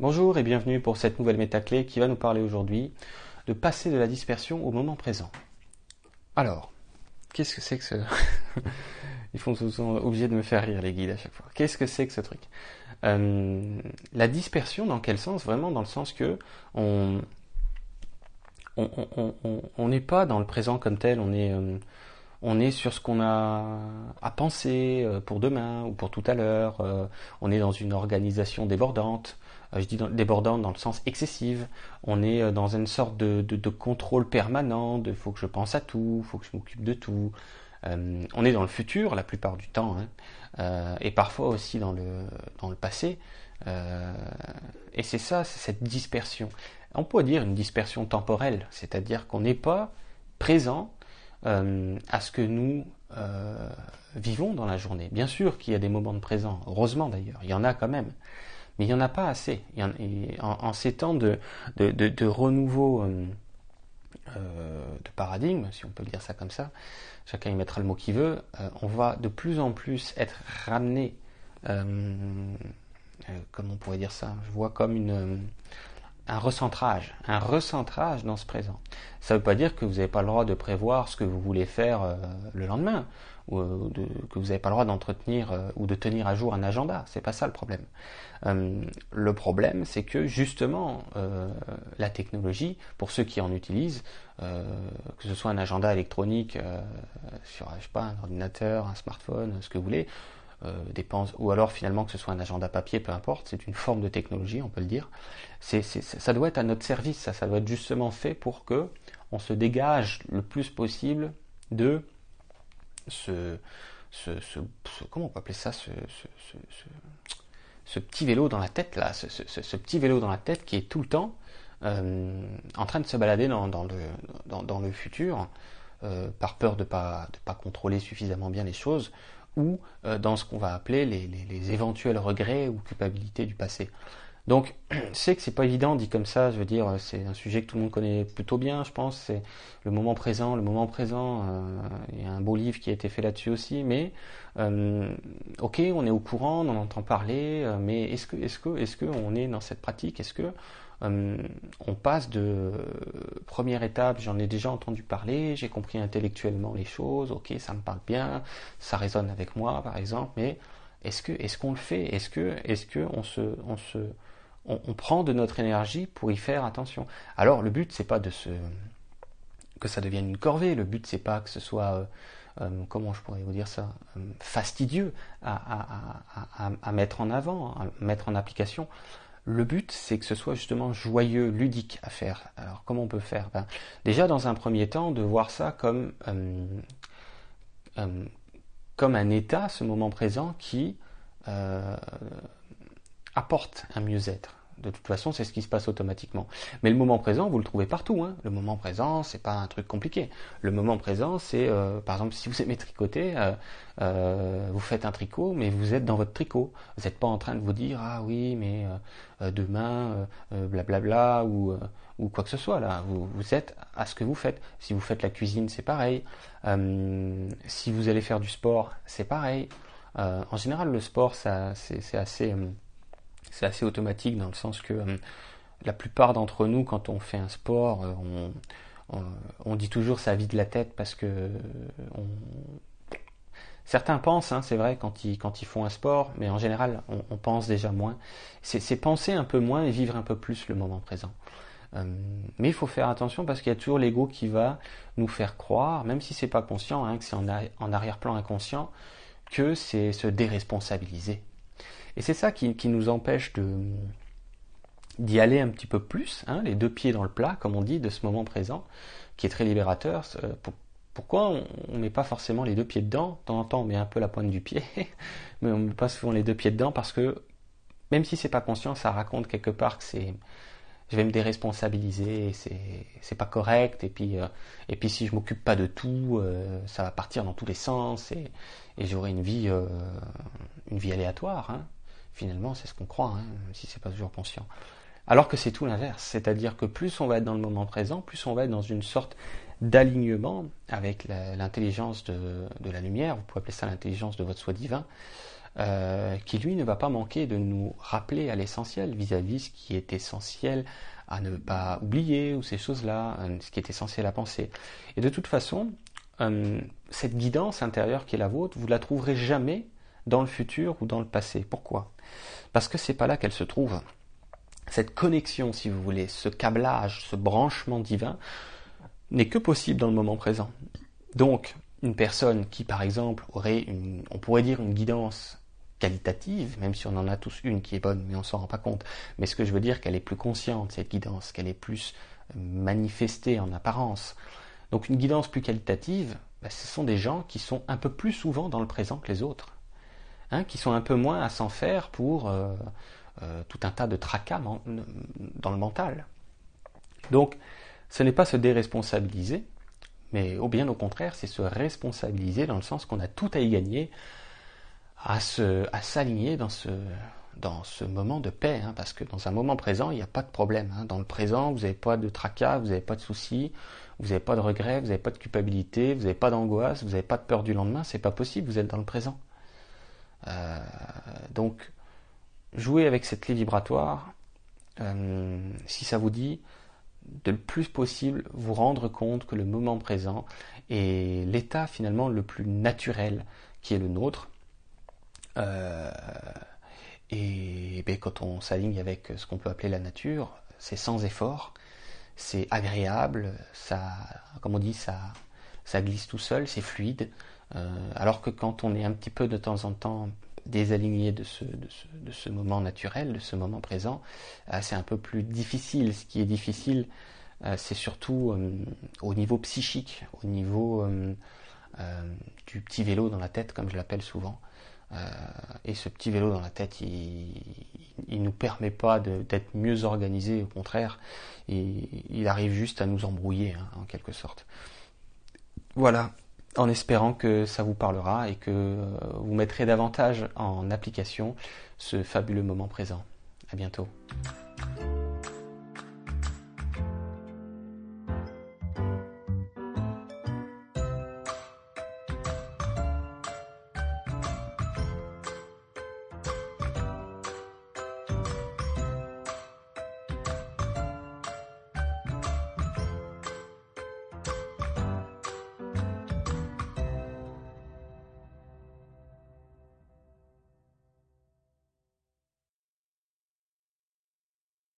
Bonjour et bienvenue pour cette nouvelle métaclé qui va nous parler aujourd'hui de passer de la dispersion au moment présent. Alors, qu'est-ce que c'est que ce... Ils font sont obligés de me faire rire les guides à chaque fois. Qu'est-ce que c'est que ce truc? Euh, La dispersion, dans quel sens? Vraiment dans le sens que on n'est pas dans le présent comme tel, on est, euh, on est sur ce qu'on a à penser euh, pour demain ou pour tout à l'heure, on est dans une organisation débordante, je dis débordante dans le sens excessive, on est dans une sorte de, contrôle permanent, de faut que je pense à tout, faut que je m'occupe de tout, euh, on est dans le futur la plupart du temps, hein, euh, et parfois aussi dans le, passé. Euh, et c'est ça, c'est cette dispersion. On pourrait dire une dispersion temporelle, c'est-à-dire qu'on n'est pas présent à ce que nous vivons dans la journée. Bien sûr qu'il y a des moments de présent, heureusement d'ailleurs, il y en a quand même, mais il n'y en a pas assez. en, ces temps de, de, renouveau de paradigme, si on peut dire ça comme ça, chacun y mettra le mot qu'il veut, euh, on va de plus en plus être ramené, euh, euh, comment on pourrait dire ça, je vois comme une, un recentrage, un recentrage dans ce présent. Ça ne veut pas dire que vous n'avez pas le droit de prévoir ce que vous voulez faire le lendemain, ou que vous n'avez pas le droit d'entretenir ou de tenir à jour un agenda. C'est pas ça le problème. le problème, c'est que justement, la technologie, pour ceux qui en utilisent, euh, que ce soit un agenda électronique euh, sur je sais pas, un ordinateur, un smartphone, ce que vous voulez, euh, dépense, ou alors finalement que ce soit un agenda papier, peu importe, c'est une forme de technologie, on peut le dire. Ça doit être à notre service, ça, ça doit être justement fait pour que on se dégage le plus possible de ce, comment appeler ça, ce, petit vélo dans la tête là, ce, petit vélo dans la tête qui est tout le temps euh, en train de se balader dans, le, dans, le, futur, euh, par peur de pas, de pas contrôler suffisamment bien les choses, ou euh, dans ce qu'on va appeler les, éventuels regrets ou culpabilités du passé. Donc, c'est que c'est pas évident dit comme ça. Je veux dire, c'est un sujet que tout le monde connaît plutôt bien, je pense. C'est le moment présent. Le moment présent. Euh, il y a un beau livre qui a été fait là-dessus aussi. Mais euh, ok, on est au courant, on en entend parler. mais est-ce que, est-ce que, est-ce que on est dans cette pratique? Est-ce que euh, on passe de première étape, j'en ai déjà entendu parler, j'ai compris intellectuellement les choses, ok, ça me parle bien, ça résonne avec moi, par exemple, mais est-ce que est-ce qu'on le fait? Est-ce que est-ce on se on se on, prend de notre énergie pour y faire attention? Alors le but c'est pas de se que ça devienne une corvée, le but c'est pas que ce soit euh, euh, comment je pourrais vous dire ça, fastidieux à, à, mettre en avant, à mettre en application. Le but, c'est que ce soit justement joyeux, ludique à faire. Alors, comment on peut faire? Ben, Déjà, dans un premier temps, de voir ça comme, euh, euh, un état, ce moment présent, qui euh, apporte un mieux-être. De toute façon, c'est ce qui se passe automatiquement. Mais le moment présent, vous le trouvez partout. Hein. Le moment présent, c'est pas un truc compliqué. Le moment présent, c'est, euh, par exemple, si vous aimez tricoter, euh, euh, vous faites un tricot, mais vous êtes dans votre tricot. Vous n'êtes pas en train de vous dire ah oui, mais demain, blablabla ou ou quoi que ce soit là. Vous, vous êtes à ce que vous faites. Si vous faites la cuisine, c'est pareil. si vous allez faire du sport, c'est pareil. en général, le sport, ça, c'est assez c'est assez automatique dans le sens que euh, la plupart d'entre nous, quand on fait un sport, euh, on, dit toujours ça vide la tête parce que certains pensent, hein, c'est vrai, quand ils, font un sport, mais en général, on, pense déjà moins. C'est penser un peu moins et vivre un peu plus le moment présent. Euh, mais il faut faire attention parce qu'il y a toujours l'ego qui va nous faire croire, même si c'est pas conscient, hein, que c'est en arrière-plan inconscient, que c'est se déresponsabiliser. Et c'est ça qui, nous empêche de d'y aller un petit peu plus, hein, les deux pieds dans le plat, comme on dit, de ce moment présent, qui est très libérateur. pourquoi on ne met pas forcément les deux pieds dedans? De temps en temps, on met un peu la pointe du pied, mais on ne met pas souvent les deux pieds dedans parce que, même si c'est pas conscient, ça raconte quelque part que c'est je vais me déresponsabiliser, c'est pas correct et puis euh, et puis si je m'occupe pas de tout, euh, ça va partir dans tous les sens et, et j'aurai une vie euh, une vie aléatoire. Hein. Finalement, c'est ce qu'on croit, hein, si c'est pas toujours conscient. Alors que c'est tout l'inverse, c'est-à-dire que plus on va être dans le moment présent, plus on va être dans une sorte d'alignement avec l'intelligence de, la lumière, vous pouvez appeler ça l'intelligence de votre soi divin, qui lui ne va pas manquer de nous rappeler à l'essentiel vis-à-vis ce qui est essentiel à ne pas oublier ou ces choses-là, ce qui est essentiel à penser. Et de toute façon, cette guidance intérieure qui est la vôtre, vous la trouverez jamais dans le futur ou dans le passé. Pourquoi? Parce que c'est pas là qu'elle se trouve. Cette connexion, si vous voulez, ce câblage, ce branchement divin, n'est que possible dans le moment présent. Donc, une personne qui, par exemple, aurait une, on pourrait dire une guidance qualitative, même si on en a tous une qui est bonne, mais on s'en rend pas compte. Mais ce que je veux dire, qu'elle est plus consciente, cette guidance, qu'elle est plus manifestée en apparence. Donc une guidance plus qualitative, bah, ce sont des gens qui sont un peu plus souvent dans le présent que les autres, hein, qui sont un peu moins à s'en faire pour euh, euh, tout un tas de tracas dans le mental. Donc ce n'est pas se déresponsabiliser, mais au bien au contraire, c'est se responsabiliser dans le sens qu'on a tout à y gagner à, s'aligner dans ce, dans ce moment de paix, hein, parce que dans un moment présent, il n'y a pas de problème. Hein. Dans le présent, vous n'avez pas de tracas, vous n'avez pas de soucis, vous n'avez pas de regrets, vous n'avez pas de culpabilité, vous n'avez pas d'angoisse, vous n'avez pas de peur du lendemain, c'est pas possible, vous êtes dans le présent. Euh, donc, jouez avec cette lit vibratoire, euh, si ça vous dit, de le plus possible vous rendre compte que le moment présent est l'état finalement le plus naturel qui est le nôtre. Euh, et ben, quand on s'aligne avec ce qu'on peut appeler la nature, c'est sans effort, c'est agréable, ça, comme on dit, ça glisse tout seul, c'est fluide. Euh, alors que quand on est un petit peu de temps en temps désaligné de ce, moment naturel, de ce moment présent, euh, c'est un peu plus difficile. Ce qui est difficile, euh, c'est surtout au niveau psychique, au niveau du petit vélo dans la tête, comme je l'appelle souvent. Et ce petit vélo dans la tête, il ne nous permet pas d'être mieux organisés, au contraire, il, arrive juste à nous embrouiller, hein, en quelque sorte. Voilà, en espérant que ça vous parlera et que vous mettrez davantage en application ce fabuleux moment présent. À bientôt.